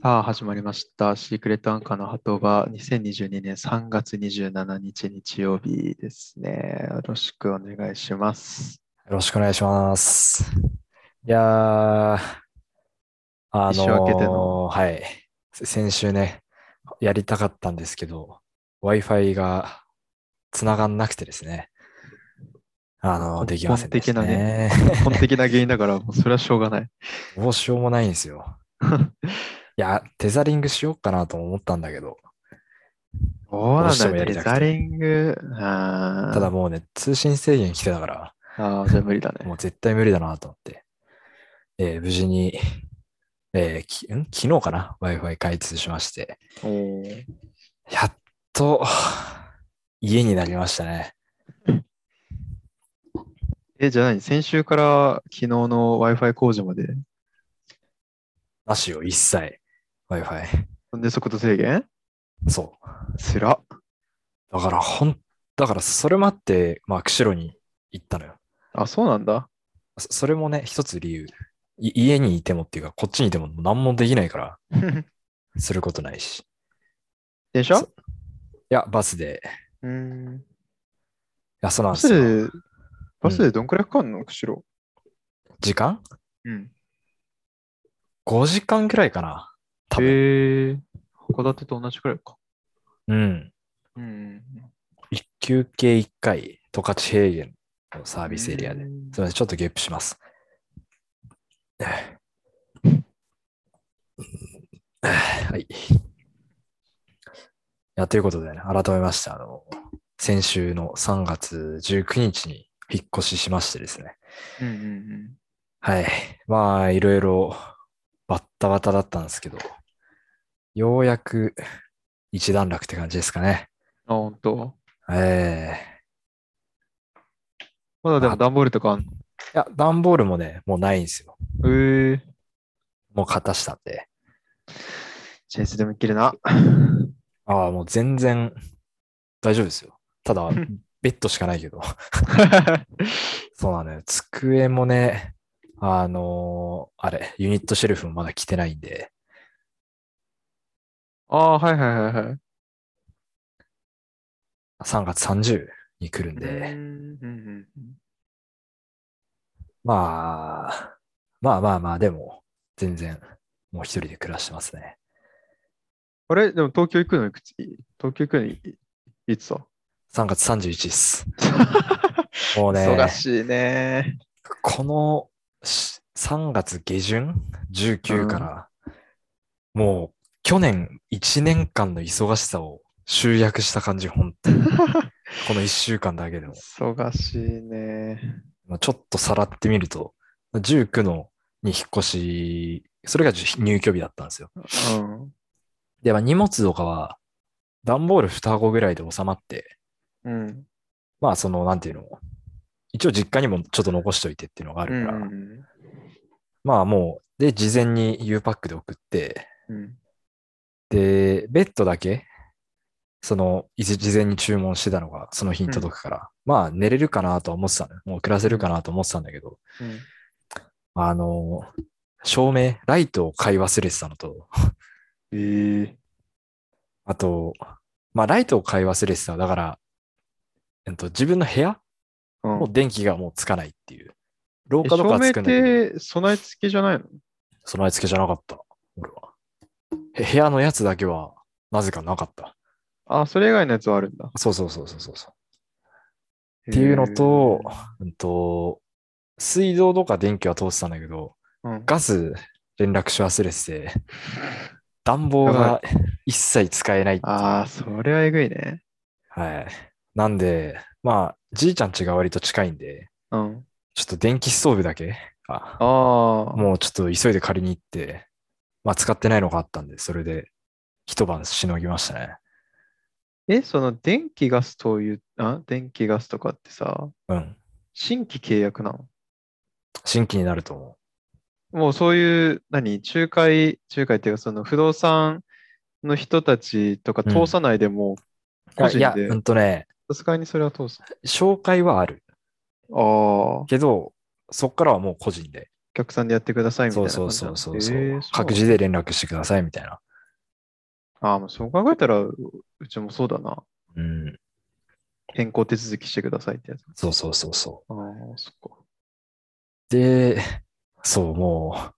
さあ、始まりました。シークレットアンカーの鳩場、2022年3月27日日曜日ですね。よろしくお願いします。よろしくお願いします。いやー、あ一週明けてののーはい。先週ね、やりたかったんですけど、Wi-Fi が繋がんなくてですね。あのできませんでした本的なね。根本的な原因だから、それはしょうがない。どうしようもないんですよ。いや、テザリングしようかなとも思ったんだけど、そうなんだ。よ、テザリング。ただもうね、通信制限来てたから、あー、じゃあ無理だね。もう絶対無理だなと思って、えー無事に、えーきん？昨日かな ?Wi-Fi 開通しまして、やっと家になりましたね。え、じゃあ何？先週から昨日の Wi-Fi 工事まで、なしよ、一切 Wi-Fi。なんで速度制限？そう。つらっ。だからほん、だからそれもあって、まあ、釧路に行ったのよ。あ、そうなんだ。そそれもね、一つ理由。い家にいてもっていうか、こっちにいても何もできないから、することないし。い電車そうや、バスで。うーん。いや、そうなんバですよ。スで、バスでどんくらいかかんの？釧路。時間？うん。?5 時間くらいかな。多分。へえ、函館と同じくらいか。うん。うん。一休憩一回、十勝平原のサービスエリアで。うんすみません、ちょっとゲップします。はい。いや、ということでね、改めまして、あの、先週の3月19日に引っ越ししましてですね。うんうんはい。まあ、いろいろバッタバタだったんですけど、ようやく一段落って感じですかね。うん。あ、本当？ええまだでも段ボールとかあんの？いや、段ボールもね、もうないんですよ。へえ。もう片したんで。チェンスでもいけるな。ああ、もう全然大丈夫ですよ。ただ、ベッドしかないけど。そうなのよ。机もね、あのーあれ、ユニットシェルフもまだ来てないんで、ああ、はいはいはいはい。3月30に来るんうで、んうんうんまあ、まあまあまあ、でも、全然、もう一人で暮らしてますね。あれ？でも東京行くのいくつ？東京行くのいいつさ3月31です。もうね、忙しいね。このし3月下旬 ?19 から、もう去年1年間の忙しさを集約した感じ、本当に。この1週間だけでも。忙しいね。まあちょっとさらってみると、19のに引っ越し、それがじ入居日だったんですよ。うん。で、まあ荷物とかは、段ボール2箱ぐらいで収まって、うん。まあその、なんていうの、一応実家にもちょっと残しといてっていうのがあうるから、ん。まあもう、で、事前に U パックで送って、うん。で、ベッドだけ、その、事前に注文してたのが、その日に届くから、まあ寝れるかなとは思ってたのよ。もう暮らせるかなと思ってたんだけど、うん。あの、照明、ライトを買い忘れてたのと、ええ。あと、まあライトを買い忘れてた。だから、えっと、自分の部屋？うんもう電気がもうつかないっていう。廊え下とかつくんだけど、て備え付けじゃないの？備え付けじゃなかった。部屋のやつだけは、なぜかなかった。あ、それ以外のやつはあるんだ。そうそうそうそうそうそう。っていうのとへ、うんと、水道とか電気は通ってたんだけど、ー、うんガス連絡し忘れてて、暖房やが一切使えないああ、それはえぐいね。はい。なんで、まあ、じいちゃん家が割と近いんで、うん。ちょっと電気ストーブだけ、あ、ああ。もうちょっと急いで借りに行って、まあ使ってないのがあったんで、それで一晩しのぎましたね。え、その電気ガスという、あ、電気ガスとかってさ、うん。新規契約なの新規になると思もうそういう、何、仲介、仲介っていうか、その不動産の人たちとか通さないでも、う。いや、個人でうんとね、さすがにそれは通す。紹介はある。ああ。けど、そっからはもう個人で。客さんでやってくださいみたいな。そうそうそうそう、えー各自で連絡してくださいみたいな。ああ、もうそう考えたら、ううちもそうだな。うん。変更手続きしてくださいってやつ。そうそうそうそう。ああ、そっで、そう、もう、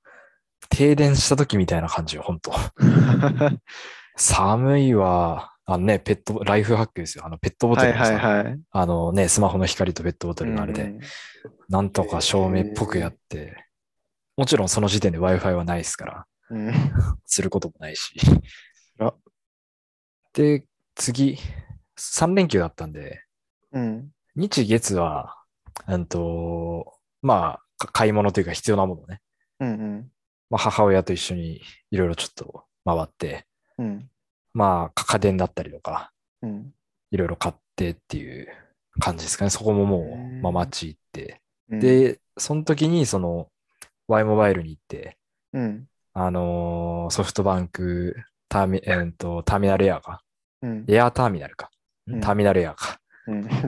停電した時みたいな感じよ、本当か。寒いわ。あのね、ペット、ライフハックですよ。あの、ペットボトはいルのさ、はいはい。あのね、スマホの光とペットボトルのあれで、うんなんとか照明っぽくやって、もちろんその時点で Wi-Fi はないですから、うん。することもないしら。で、次、3連休だったんで、うん。日月は、うんと、まあ、か買い物というか必要なものね。うんうん。まあ、母親と一緒にいろいろちょっと回って、うん。まあ、か家電だったりとか、うん。いろいろ買ってっていう感じですかね。そこももう、まあ、街行って。うん、で、その時に、その、Y モバイルに行って、うん。あのーソフトバンクターミ、えーっと、ターミナルエアか。うん。エアーターミナルか。うんターミナルエアか。うん。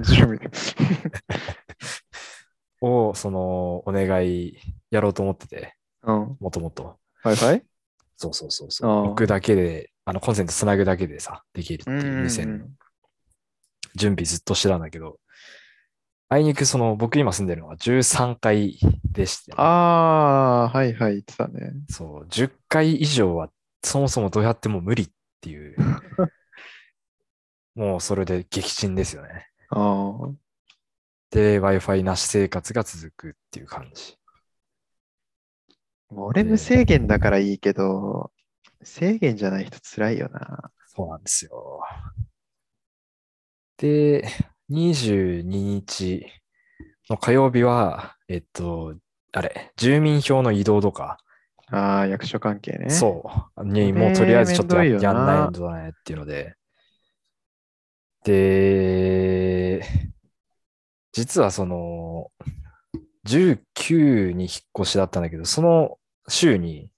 を、その、お願いやろうと思ってて、うん。もともと。Wi-Fi? そうそうそうあそう。ー置くだけで、あの、コンセントつなぐだけでさ、できるっていう無線の準備ずっとしてたんだけど、あいにくその、僕今住んでるのは13階でして、ああー、はいはい、言ってたね。そう、10階以上はそもそもどうやっても無理っていう、もうそれで撃沈ですよね。ああ。で、Wi-Fi なし生活が続くっていう感じ。俺無制限だからいいけど、制限じゃない人辛いよな。そうなんですよ。で、22日の火曜日は、えっと、あれ、住民票の移動とか、ああ、役所関係ね。そう、にもうとりあえずちょっとやめんどいよなやんないとだねっていうので、で、実はその、19に引っ越しだったんだけど、その週に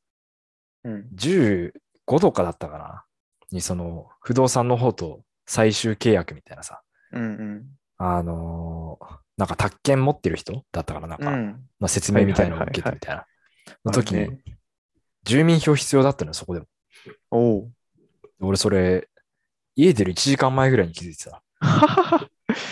うん。15とかだったかな。に、その、不動産の方と最終契約みたいなさ、うんうん。あのーなんか宅建持ってる人だったから、なんか、うん。まあ、説明みたいなのを受けてみたいな。の時に、住民票必要だったのよ、そこでも。おう。俺、それ、家出る1時間前ぐらいに気づいてた。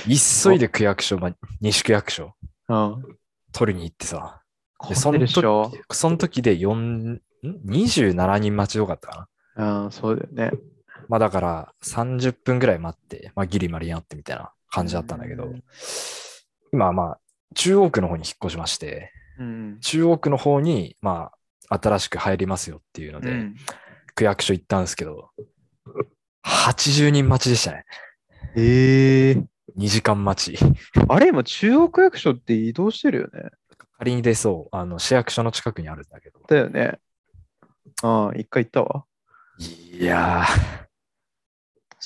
急いで区役所、まあ、西区役所、うん。取りに行ってさ。混で、そのんでるっしょ時、その時で4、ん ?27 人待ちよかったかな。ああ、そうだよね。まあだから30分ぐらい待って、まあギリマリに会ってみたいな感じだったんだけどうん、今はまあ中央区の方に引っ越しまして、うん。中央区の方にまあ新しく入りますよっていうので、うん区役所行ったんですけど、80人待ちでしたね。ええ2時間待ち。あれ、今、中央区役所って移動してるよね。仮に出そう、あの市役所の近くにあるんだけど。だよね。ああ、一回行ったわ。いや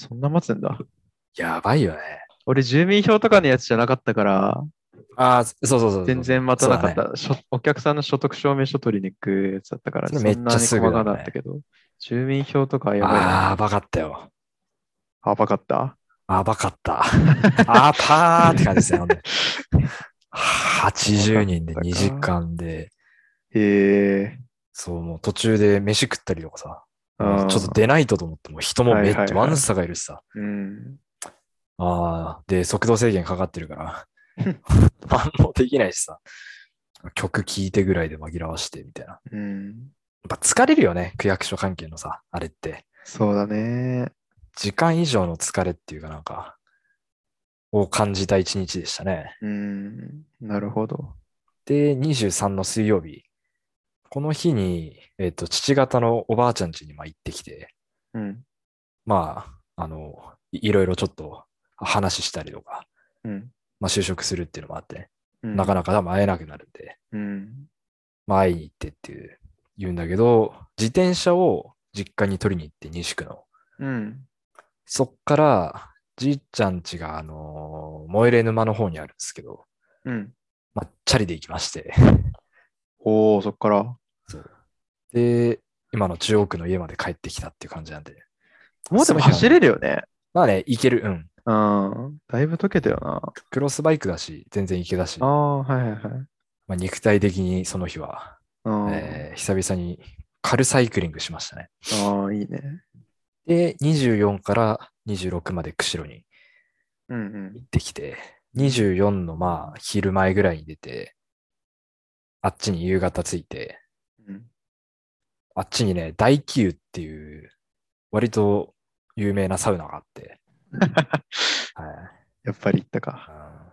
そんな待つんだ。ー、やばいよね。俺、住民票とかのやつじゃなかったから、ああ、そうそうそうそう。全然待たなかった、しょお客さんの所得証明書取りに行くやつだったから、めっちゃすぐだねなったけど、住民票とかはやばいあな。あ、ばかったよ。あ、ばかった？あばかった。あぱーって感じですね。ほんで80人で2時間で、へえ。そう、もう途中で飯食ったりとかさ、ちょっと出ないとと思って、もう人もめっちゃ、はいはいはいワンサがいるしさ、うん。ああ、で、速度制限かかってるから、何もできないしさ、曲聴いてぐらいで紛らわしてみたいな。やっうん。ぱ疲れるよね、区役所関係のさ、あれって。そうだね。時間以上の疲れっていうかなんか、を感じた一日でしたね。うん。なるほど。で、23の水曜日、この日に、えっ、と、父方のおばあちゃん家にまあ行ってきて、うん。まあ、あの、いいろいろちょっと話したりとか、うん。まあ就職するっていうのもあって、うんなかなか多分会えなくなるんで、うん。まあ会いに行ってっていう、言うんだけど、自転車を実家に取りに行って、西区の。うん。そっから、じいちゃん家が、あのー、燃えれ沼の方にあるんですけど、うん。まあ、チャリで行きまして、おー、そっから？で、今の中央区の家まで帰ってきたっていう感じなんで、もうでも走れるよね。まあね、行ける、うん。うん。だいぶ溶けたよな。クロスバイクだし、全然行けだし、ああ、はいはいはい。まあ、肉体的にその日はえー久々にカルサイクリングしましたね。あー、いいね。で、24から26まで釧路にうんうん。行ってきて、24のまあ昼前ぐらいに出て、あっちに夕方着いて、うんあっちにね、大気湯っていう割と有名なサウナがあって、はいやっぱり行ったか。うん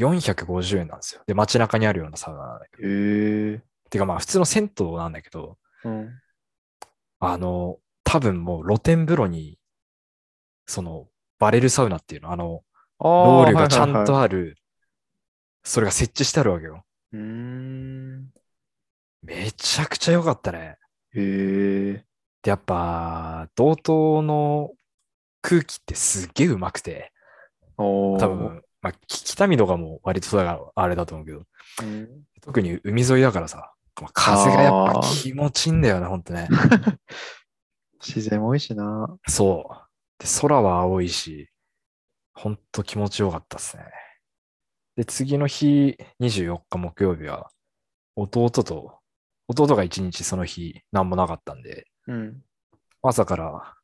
450円なんですよ。で、街中にあるようなサウナなんだけど。てかまあ普通の銭湯なんだけど、うん。あの、多分もう露天風呂に、その、バレルサウナっていうの、あの、ロールがちゃんとあある、それが設置してあるわけよ。る。うーん。めちゃくちゃ良かったね。へえ。で、やっぱ、道東の空気ってすっげえうまくて、多分、まあ、き北見とかも割とそうだからあれだと思うけど、うん特に海沿いだからさ、まあ風がやっぱ気持ちいいんだよね、ほんとね。自然も多いしな。そう。で、空は青いし、ほんと気持ちよかったっすね。で、次の日、24日木曜日は、弟と、弟が一日その日、何もなかったんで、うん。朝から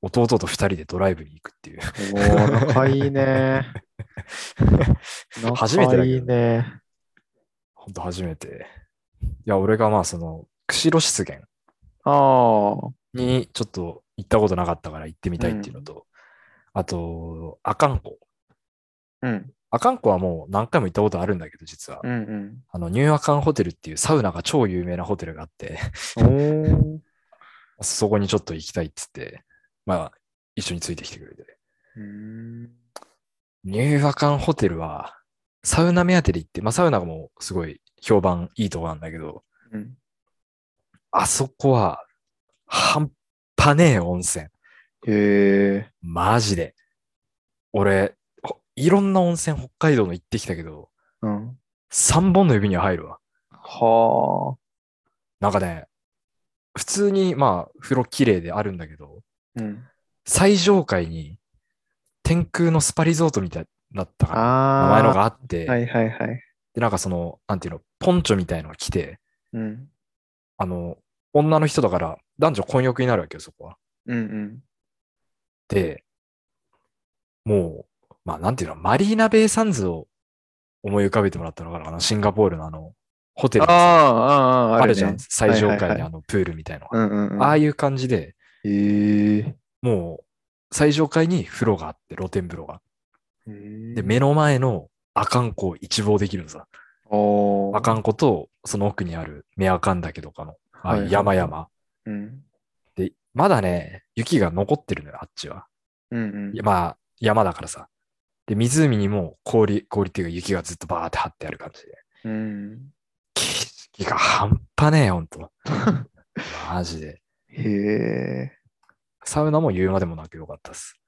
弟と二人でドライブに行くっていう。おー、仲いいね。初めてだけど仲いいね。ほんと初めて。いや、俺がまあその、釧路湿原ああ。にちょっと行ったことなかったから行ってみたいっていうのと、あと、阿寒湖。うん。阿寒湖はもう何回も行ったことあるんだけど、実は。うんうん。あの、ニューアカンホテルっていうサウナが超有名なホテルがあって。そこにちょっと行きたいっつって、まあ、一緒についてきてくれて。ニューアカンホテルは、サウナ目当てで行って、まあサウナもすごい評判いいとこなんだけど、うん。あそこは、半端ねえ温泉。へえ。マジで。俺、ほいろんな温泉北海道の行ってきたけど、うん。3本の指には入るわ。はなんかね、普通にまあ風呂綺麗であるんだけど、あ。うん。最上階に天空のスパリゾートみたいだったかな。ああ。名前のがあって、はいはいはい。で、なんかその、なんていうの、ポンチョみたいのが来て、うん。あの、女の人だから男女混浴になるわけよ、そこは。うんうん。で、もう、まあなんていうの、マリーナベイサンズを思い浮かべてもらったのかな、あのシンガポールのあの、ホテルああ、あるじゃん、ね最上階にあのプールみたいのが。うんうんうん。ああいう感じで、へえ。もう、最上階に風呂があって、露天風呂が。で、で目の前の阿寒湖を一望できるのさ。阿寒湖と、その奥にある目阿寒岳とかの、ああいうはいはい山々。うん。で、まだね、雪が残ってるのよ、あっちは。うんうん。まあ、山だからさ。で、湖にも氷、氷っていうか雪がずっとバーって張ってある感じで。うん。景色が半端ねえ、ほんと。マジで。へえ。サウナも言うまでもなくよかったっす。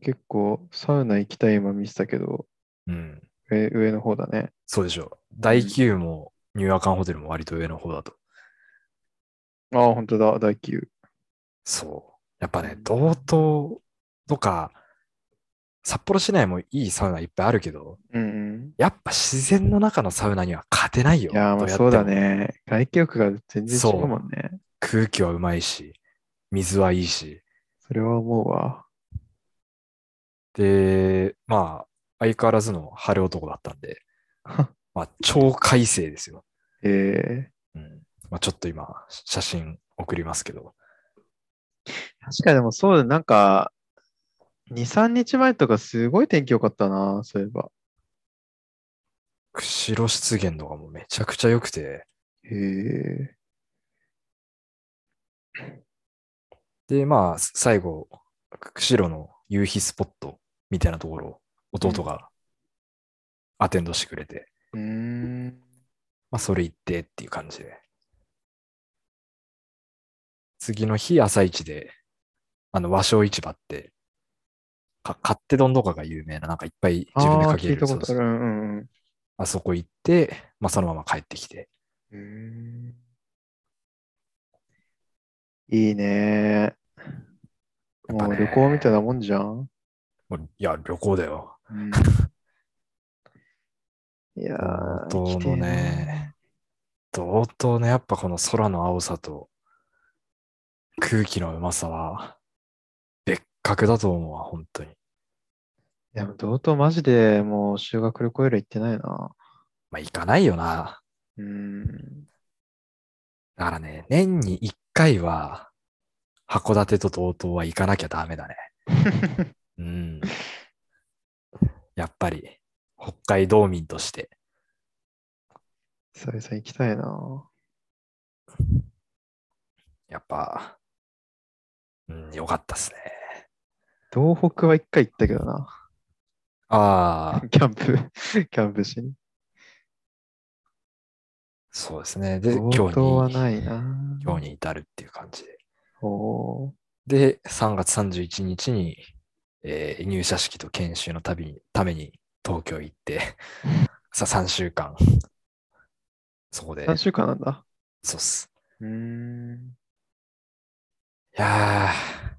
結構、サウナ行きたい今見てたけど、うん。上上の方だね。そうでしょう。大宮もニューアカンホテルも割と上の方だと。ああ、本当だ、大宮。そう。やっぱね、道東とか、札幌市内もいいサウナいっぱいあるけど、うんうん。やっぱ自然の中のサウナには勝てないよ。いやー、まあそうだね。外気浴が全然違うもんね。空気はうまいし、水はいいし。それは思うわ。で、まあ、相変わらずの晴れ男だったんで、まあ、超快晴ですよ。へえ。うん。まあ、ちょっと今、写真送りますけど。確かにでもそうだ、なんか、2、3日前とかすごい天気良かったな、そういえば。釧路湿原とかもめちゃくちゃ良くて、へえ。で、まあ、最後、釧路の夕日スポットみたいなところを弟がアテンドしてくれて、うーん。まあ、それ行ってっていう感じで。次の日、朝一で、あの、和商市場って、か勝手丼とかが有名な、なんかいっぱい自分でかけるある。そうそううんうんあそこ行って、まあ、そのまま帰ってきて。いいね。もう旅行みたいなもんじゃん。いや、旅行だよ。うん、いやー、道東のね、同等のやっぱこの空の青さと空気のうまさは別格だと思うわ、本当に。いや、同等マジでもう修学旅行以来行ってないな。まあ行かないよな。うーん。だからね、年に一回は函館と同等は行かなきゃダメだね。うん。やっぱり北海道民として。久々行きたいな。やっぱ、うん、よかったっすね。東北は一回行ったけどな。ああ、キャンプ、キャンプしに。そうですね。で、同今日に、ないな。今日に至るっていう感じで。おーで、3月31日に、えー入社式と研修のたびにために東京行って、さ、3週間、そこで、3週間なんだ。そうっす。うーん。いやー、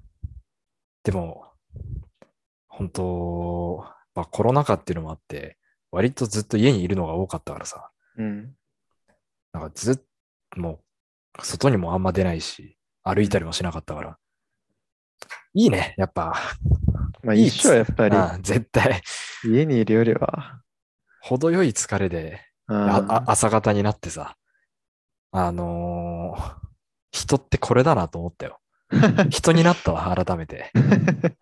でも、本当、まあ、コロナ禍っていうのもあって、割とずっと家にいるのが多かったからさ、うん。なんかずっと、もう、外にもあんま出ないし、歩いたりもしなかったから、いいね、やっぱ。まあいいっ一緒やっぱり絶対、家にいるよりは。程よい疲れで、朝方になってさ、あのー人ってこれだなと思ったよ。人になったわ、改めて。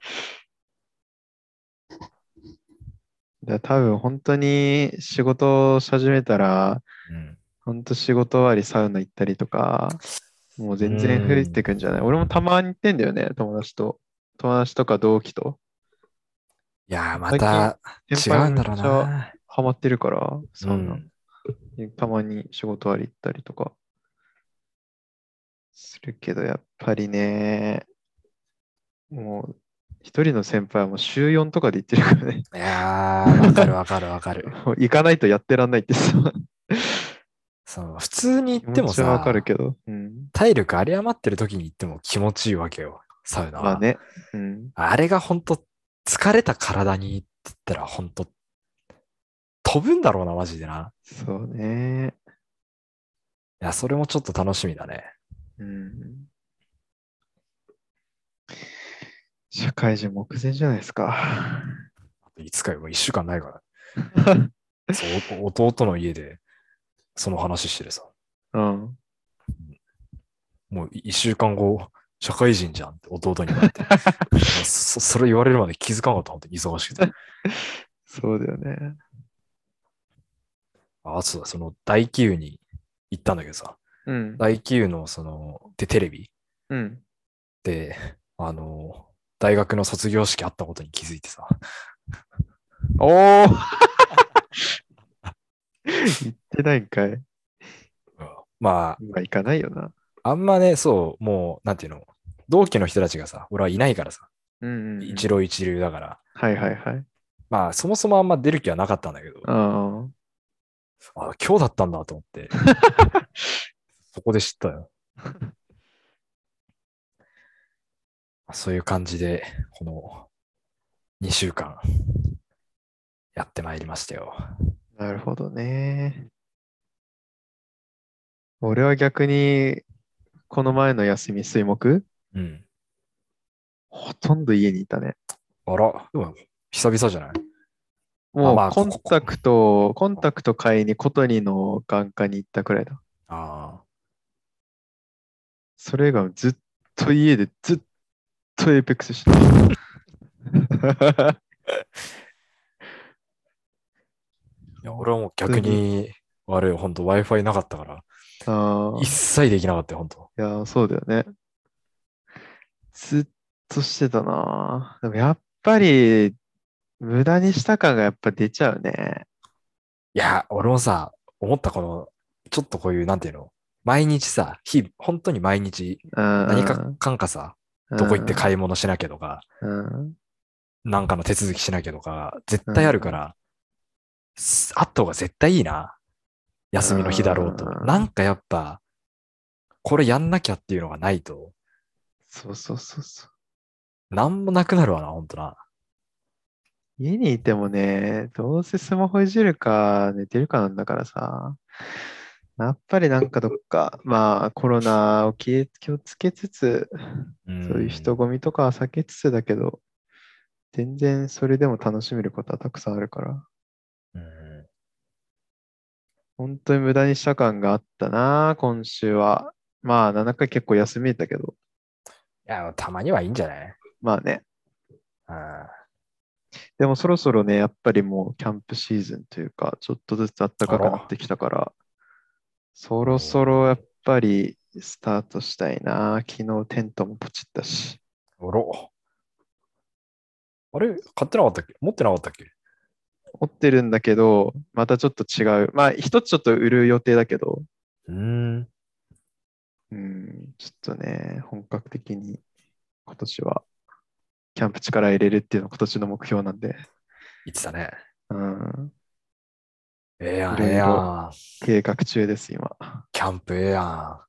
だ多分本当に仕事をし始めたら、うん。本当仕事終わりサウナ行ったりとか、もう全然増えてくんじゃない？俺もたまに行ってんだよね、友達と。友達とか同期と。いやー、ま最た違うんだろうな。ハマってるから、サウナうん。たまに仕事終わり行ったりとかするけど、やっぱりね、もう一人の先輩はもう週4とかで行ってるからね。いやー、わかるわかるわかる。もう行かないとやってらんないってさ。その普通に行ってもさわ、かるけど。うん。体力有り余ってる時に行っても気持ちいいわけよ、サウナは。まあね。うん。あれが本当疲れた体にって言ったら本当飛ぶんだろうな、マジでな。そうね。いや、それもちょっと楽しみだね。うん。社会人目前じゃないですか。あといつかよ、もう一週間ないから。そう、お 弟の家でその話してるさ。うん。もう一週間後、社会人じゃんって弟に言われて。そそれ言われるまで気づかなかった、本当に忙しくて。そうだよね。あ、そうだ、その大気湯に行ったんだけどさ、うん。大気湯のその、で、テレビうん。で、あの、大学の卒業式あったことに気づいてさ、おお言 ってないんかい。ままあ、行かないよな。あ、あんまね、そう、もう、なんていうの、同期の人たちがさ、俺はいないからさ、うんうんうん。一浪一流だから、はいはいはい。まあ、そもそもあんま出る気はなかったんだけど、ああ、今日だったんだと思って、そこで知ったよ。そういう感じで、この2週間やってまいりましたよ。あ、なるほどね。俺は逆に、この前の休み、水木？うん。ほとんど家にいたね。あら、でも久々じゃない？もう、まあコンタクト、コンタクト買いにコトニの眼科に行ったくらいだ。あそれがずっと家でずっと Apex してた。あ。いや、俺はもう逆に、あれ、本当 Wi-Fi なかったから、一切できなかったよ、本当いや、そうだよね。ずっとしてたな。でもやっぱり、無駄にした感がやっぱ出ちゃうね。いや、俺もさ、思ったこの、ちょっとこういう、なんていうの、毎日さ、日、本当に毎日、何何かかんかさ、どこ行って買い物しなきゃとか、うん。なんかの手続きしなきゃとか、絶対あるから、すあった方が絶対いいな。休みの日だろうと。うんなんかやっぱ、これやんなきゃっていうのがないと、そうそうそうそう。なんもなくなるわな、ほんとな。家にいてもね、どうせスマホいじるか寝てるかなんだからさ、やっぱりなんかどっか、まあコロナを気をつけつつ、うん。そういう人混みとかは避けつつだけど、全然それでも楽しめることはたくさんあるから、うん。本当に無駄にした感があったな、今週は。まあ7回結構休みだけど、いや、たまにはいいんじゃない？まあね。うん。でもそろそろね、やっぱりもうキャンプシーズンというか、ちょっとずつ暖かくなってきたから、そろそろやっぱりスタートしたいな。昨日テントもポチったし。おろ。あれ？買ってなかったっけ？持ってなかったっけ？持ってるんだけど、またちょっと違う。まあ、一つちょっと売る予定だけど、うーん。うん、ちょっとね、本格的に今年はキャンプ力入れるっていうのが今年の目標なんで、言ってたね。うん、ええやん、ええやん。計画中です、今。キャンプええやん。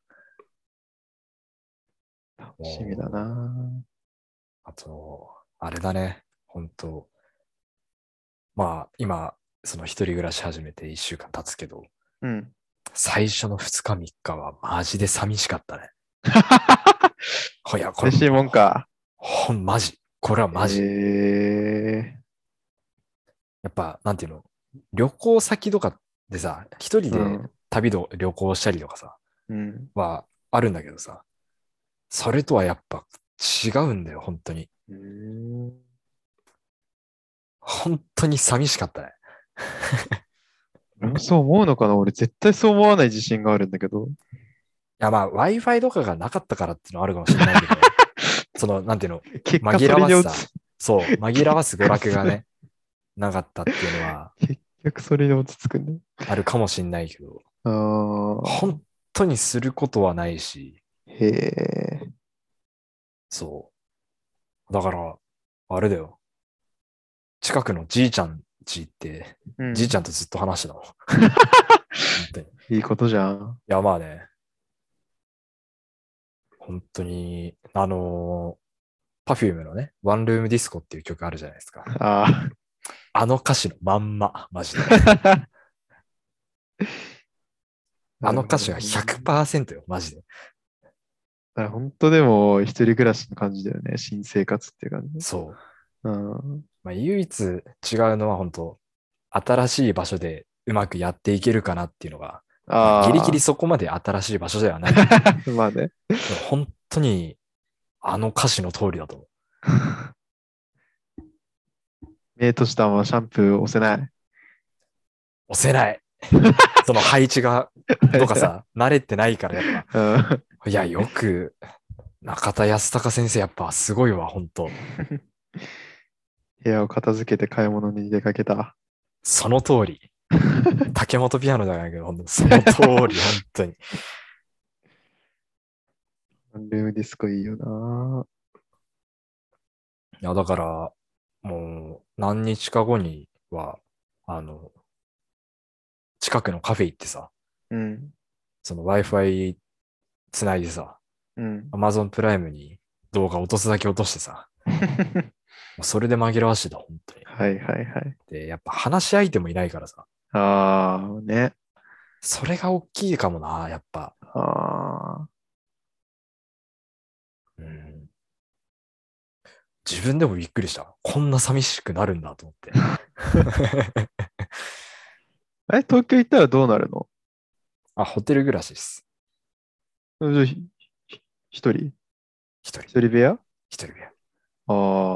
楽しみだな。あと、あれだね。本当まあ、今、その一人暮らし始めて一週間経つけど、うん。最初の二日三日はマジで寂しかったね。いや、これ嬉しいもんか。ほん、マジ。これはマジ。えやっぱ、なんていうの？旅行先とかでさ、一人でうん旅ど旅行したりとかさ、ー、うん。はあるんだけどさ、それとはやっぱ違うんだよ、本当に。本当に寂しかったね。そう思うのかな俺絶対そう思わない自信があるんだけど。いや、まあ、Wi-Fi とかがなかったからっていうのはあるかもしれないけど、その、なんていうの、紛らわしさそう、紛らわす娯楽がね、なかったっていうのは結局それに落ち着くんだ。あるかもしれないけど、ああ。本当にすることはないし、へえ。そう。だから、あれだよ。近くのじいちゃん家行って、うんじいちゃんとずっと話してたの。本当に。いいいことじゃん。や、まあね。本当に、あのー、Perfume のね、ワンルームディスコっていう曲あるじゃないですか。ああの歌詞のまんま、マジで。あ。あの歌詞が100%よ、マジで。あ本当でも一人暮らしの感じだよね。新生活っていう感じ。そう。うん。まあ、唯一違うのは本当、新しい場所でうまくやっていけるかなっていうのが、ああ。ギリギリそこまで新しい場所ではない。まあね。本当に、あの歌詞の通りだと思う。目としたままシャンプー押せない。押せない。その配置が、とかさ、慣れてないからやっうん。ぱ。いや、よく、中田康隆先生やっぱすごいわ、本当部屋を片付けて買い物に出かけた。その通り。竹本ピアノじゃないけど、その通り、本当に。ルームディスコいいよないや、だから、もう、何日か後には、あの、近くのカフェ行ってさ、うん。その Wi-Fi つないでさ、うん。Amazon プライムに動画落とすだけ落としてさ、それで紛らわしてた、本当に。はいはいはい。で、やっぱ話し相手もいないからさ、ああ、ね。それが大きいかもな、やっぱ。ああ。うん。自分でもびっくりした。こんな寂しくなるんだと思って。え、東京行ったらどうなるの？あ、ホテル暮らしです。一人？一人一。人部屋？一人部屋。あ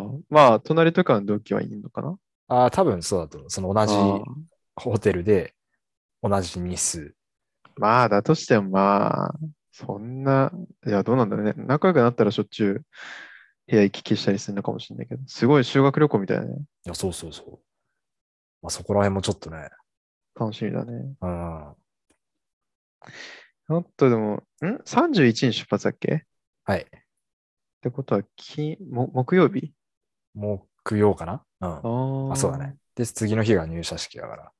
あ。まあ、隣とかの同期はいいのかな？ああ、多分そうだと思う。その同じホテルで同じ日数。まあ、だとしてもまあ、そんな、いや、どうなんだろうね。仲良くなったらしょっちゅう部屋行き来したりするのかもしれないけど、すごい修学旅行みたいなね。いや、そうそうそう。まあそこら辺もちょっとね、楽しみだね。うん。あとでも、ん ?31 に出発だっけ？っはい。てことは、金、も木曜日？木曜かな？うん。ああ。あ、そうだね。。で、次の日が入社式だから。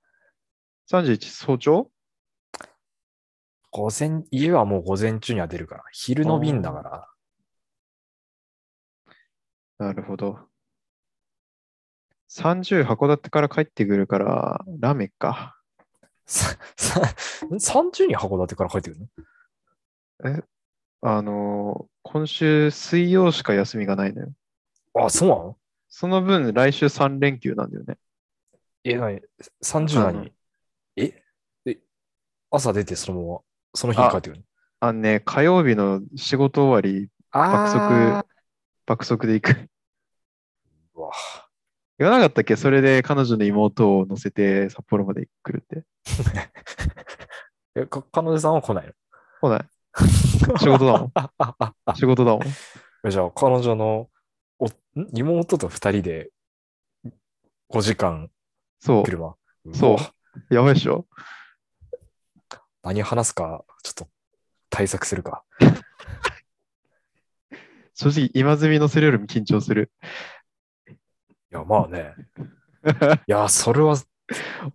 31早朝？午前、家はもう午前中には出るから。昼の便だから。なるほど。30函館から帰ってくるから、ラーメンか。ささ30人函館から帰ってくるの？あのー今週水曜しか休みがないのよ。あ、そうなの？その分、来週3連休なんだよね。え、なに ?30 あの何ええ朝出てそのまま、その日に帰ってくるの？あのね、火曜日の仕事終わり、あ爆速で行く。うわ言わなかったっけ？それで彼女の妹を乗せて札幌まで来るって。え、か彼女さんは来ないの？来ない。仕事だもん。仕事だもん。じゃあ、彼女のおん妹と二人で5時間そう。車？そうわやばいでしょ何話すか、ちょっと対策するか。正直、今積み乗せるよりも緊張する。いや、まあね。いや、それは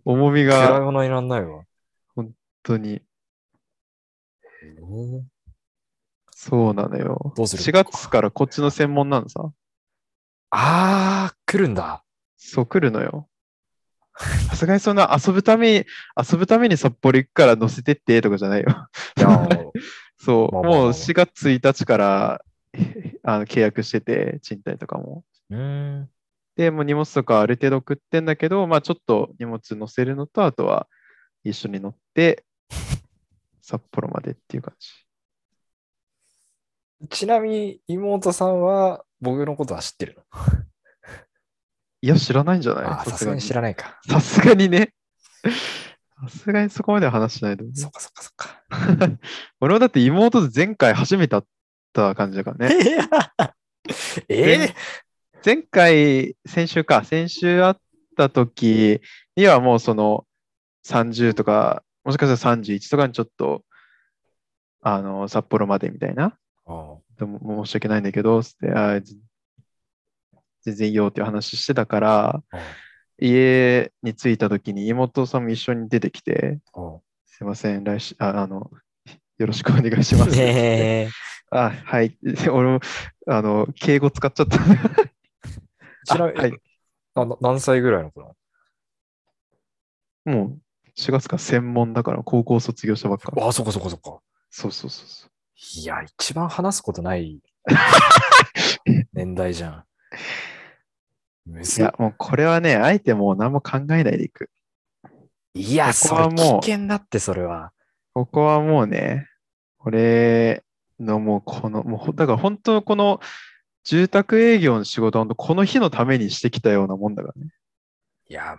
重み比がべ物にならないわ。本当に。うんそうなのよ。どうする？4月からこっちの専門なのさ。あー、来るんだ。そう来るのよ。さすがにそんな遊ぶために、遊ぶために札幌行くから乗せてってとかじゃないよ。いや、そう、もう4月1日から あの契約してて、賃貸とかも。うん。で、もう荷物とかある程度送ってんだけど、まあちょっと荷物乗せるのと、あとは一緒に乗って、札幌までっていう感じ。ちなみに妹さんは僕のことは知ってるの？いや、知らないんじゃない？さすがに知らないか。さすがにね。さすがにそこまでは話しないと思う。そっかそっかそっか。俺はだって妹と前回初めて会った感じだからね。え前回、先週か、先週会った時にはもうその30とか、もしかしたら31とかにちょっと、あの、札幌までみたいな。あでも申し訳ないんだけど、つってあず全然いいよっていう話してたから、あ家に着いた時に妹さんも一緒に出てきて、あすいません、来週、ああの、よろしくお願いします。あ、はい。で 俺も、あの、敬語使っちゃった。ちなみに、あはいあな何歳ぐらいの子なの？もう、4月から専門だから、高校卒業したばっか。ああ、そっかそっかそっか。そうそうそうそう。いや、一番話すことない 年代じゃん。むずいや、もうこれはね、あえてもう何も考えないでいく。いや、ここはもう危険だって、それは。ここはもうね、俺のもうこの、もうほだから本当この住宅営業の仕事は本当この日のためにしてきたようなもんだからね。いや、まあ。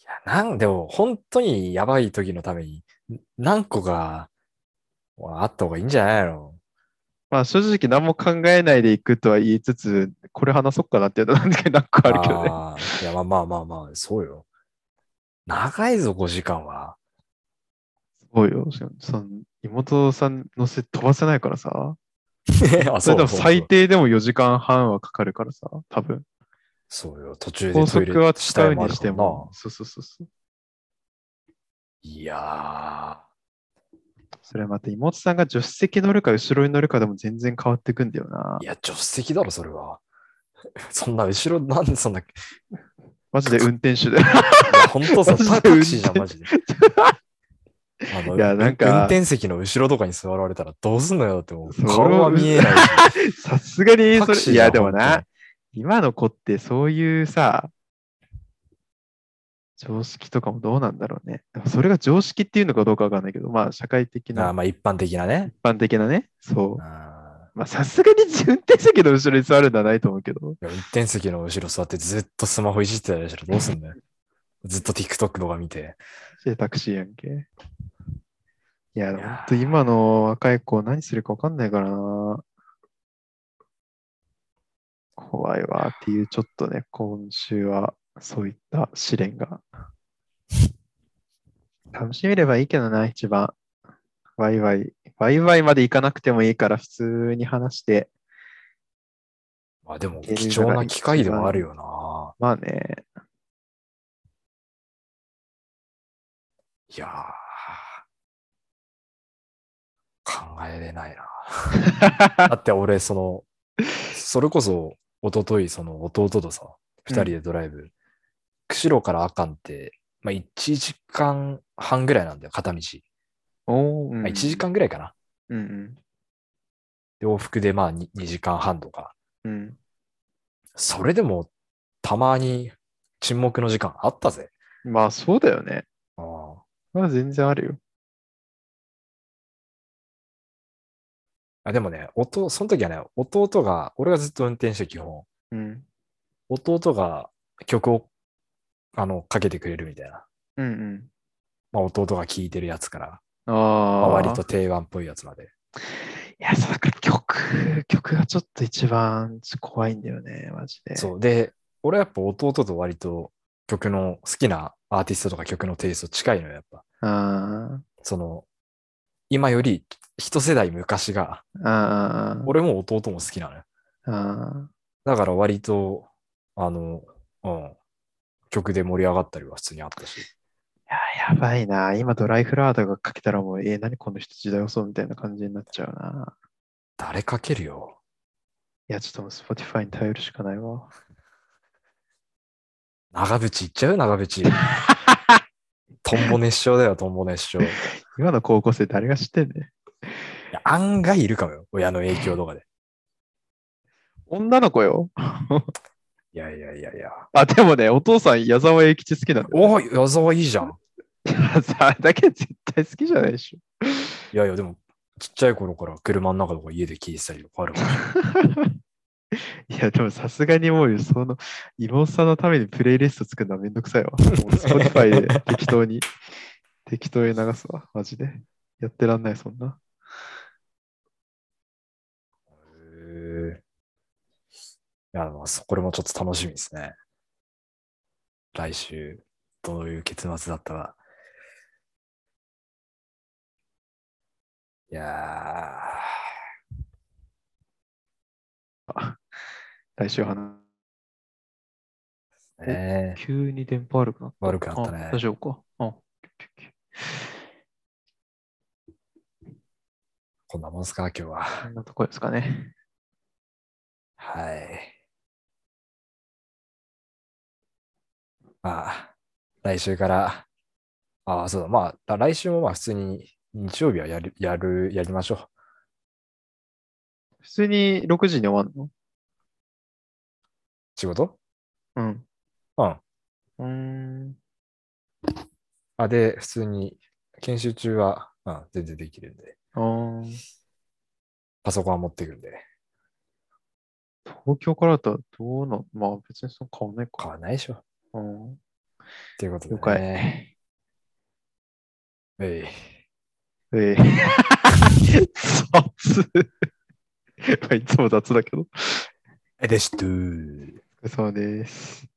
いや、なんでも、本当にやばい時のために、ん何個か、あった方がいいんじゃないの？まあ正直何も考えないでいくとは言いつつ、これ話そうかなっていうのなんだけど、何個あるけどね。いや、まあまあまあまあ、そうよ。長いぞ、5時間は。そうよ。その妹さん乗せ飛ばせないからさ。あそれでも最低でも4時間半はかかるからさ、多分。そうよ。途中で高速はした使うにしても。そうそうそうそう。いやそれまた妹さんが助手席乗るか後ろに乗るかでも全然変わってくんだよなー。い。や、助手席だろ、それは。そんな後ろ、なんでそんな、いマジで運転手で。や、本当さ、タクシーじゃん、マジで。あのいやなんか運転席の後ろとかに座られたらどうすんのよってもうそう顔は見えないし。さすがにそれ、いやでも本な、今の子ってそういうさ、常識とかもどうなんだろうね。それが常識っていうのかどうかわかんないけど、まあ社会的当にあまあ一般的なね。一般的なね、そう。あまあさすがに運転席の後ろに座るのはないと思うけど、ーいや運転席の後ろ座ってずっとスマホいじってたりしたらどうすんだよ。ずっと TikTok とか見て。でタクシーやんけ。いや、いやーほんと今の若い子何するかわかんないからな。怖いわっていう、ちょっとね、今週はそういった試練が。楽しめればいいけどな、一番。ワイワイ。ワイワイまで行かなくてもいいから、普通に話して。まあでも貴重な機会ではあるよな。まあね、いやー。考えれないな。だって俺、その、それこそ、一昨日その弟とさ、二人でドライブ、釧路から阿寒って、まあ、1時間半ぐらいなんだよ、片道。おー、うんまあ、1時間ぐらいかな。うんで往復でまあ 2, 2時間半とか。うん。うん。それでも、たまに沈黙の時間あったぜ。まあそうだよね。まあ全然あるよ。あでもね、弟、その時はね、弟が、俺がずっと運転して基本、うん。弟が曲を、あの、かけてくれるみたいな。うんうん。まあ、弟が聴いてるやつから、あまあ。あ、割と定番っぽいやつまで。いや、そうだから曲、曲がちょっと一番怖いんだよね、マジで。そう。で、俺はやっぱ弟と割と曲の好きなアーティストとか曲のテイスト近いのよ、やっぱ。あその、今より一世代昔が、俺も弟も好きなのよ。あだから割と、あの、うん、曲で盛り上がったりは普通にあったし。あ。いや、やばいな。今ドライフラワーとかかけたらもう、えー、何この人時代遅うみたいな感じになっちゃうな。誰かけるよ。いや、ちょっともう Spotify に頼るしかないわ。長渕いっちゃう長渕。トンボ熱唱だよ、トンボ熱唱。い今の高校生誰が知ってんね案外いるかもよ、親の影響とかで。女の子よ。いやいやいやいや。あ、でもね、お父さん矢沢永吉好きなんだよ。おい、矢沢いいじゃん。矢沢だけ絶対好きじゃないでしょ。いやいや、でも、ちっちゃい頃から車の中とか家で聴いてたりとかあるかもしれない。いや、でもさすがにもう、その、妹さんのためにプレイリスト作るのはめんどくさいわ。もう Spotify で適当に、適当に流すわ、マジで。やってらんない、そんな。へえいや、まあ、そこれもちょっと楽しみですね。来週、どういう結末だったか。いやー来週話。ー、ね急に電波悪くなった？悪くなったねあ大丈夫か？こんなもんですか、今日ーは。こんなとこですかね。はい。まあ、来週から、ああ、そうだ、まあ、来週もまあ普通に日曜日はやる、やる、やりましょ普通に6時に終わるの？う。仕事？うん。うん。うーん。あ、で、普通に研修中は、うん、全然できるんで、パソコンは持ってくるんで、東京からだったらどうな、まあ別にそんな変わんないか。変わんないでしょ。うん。ということで、了解。ね。えい。ええ 雑。まあいつも雑だけど。です。お。疲れ様です。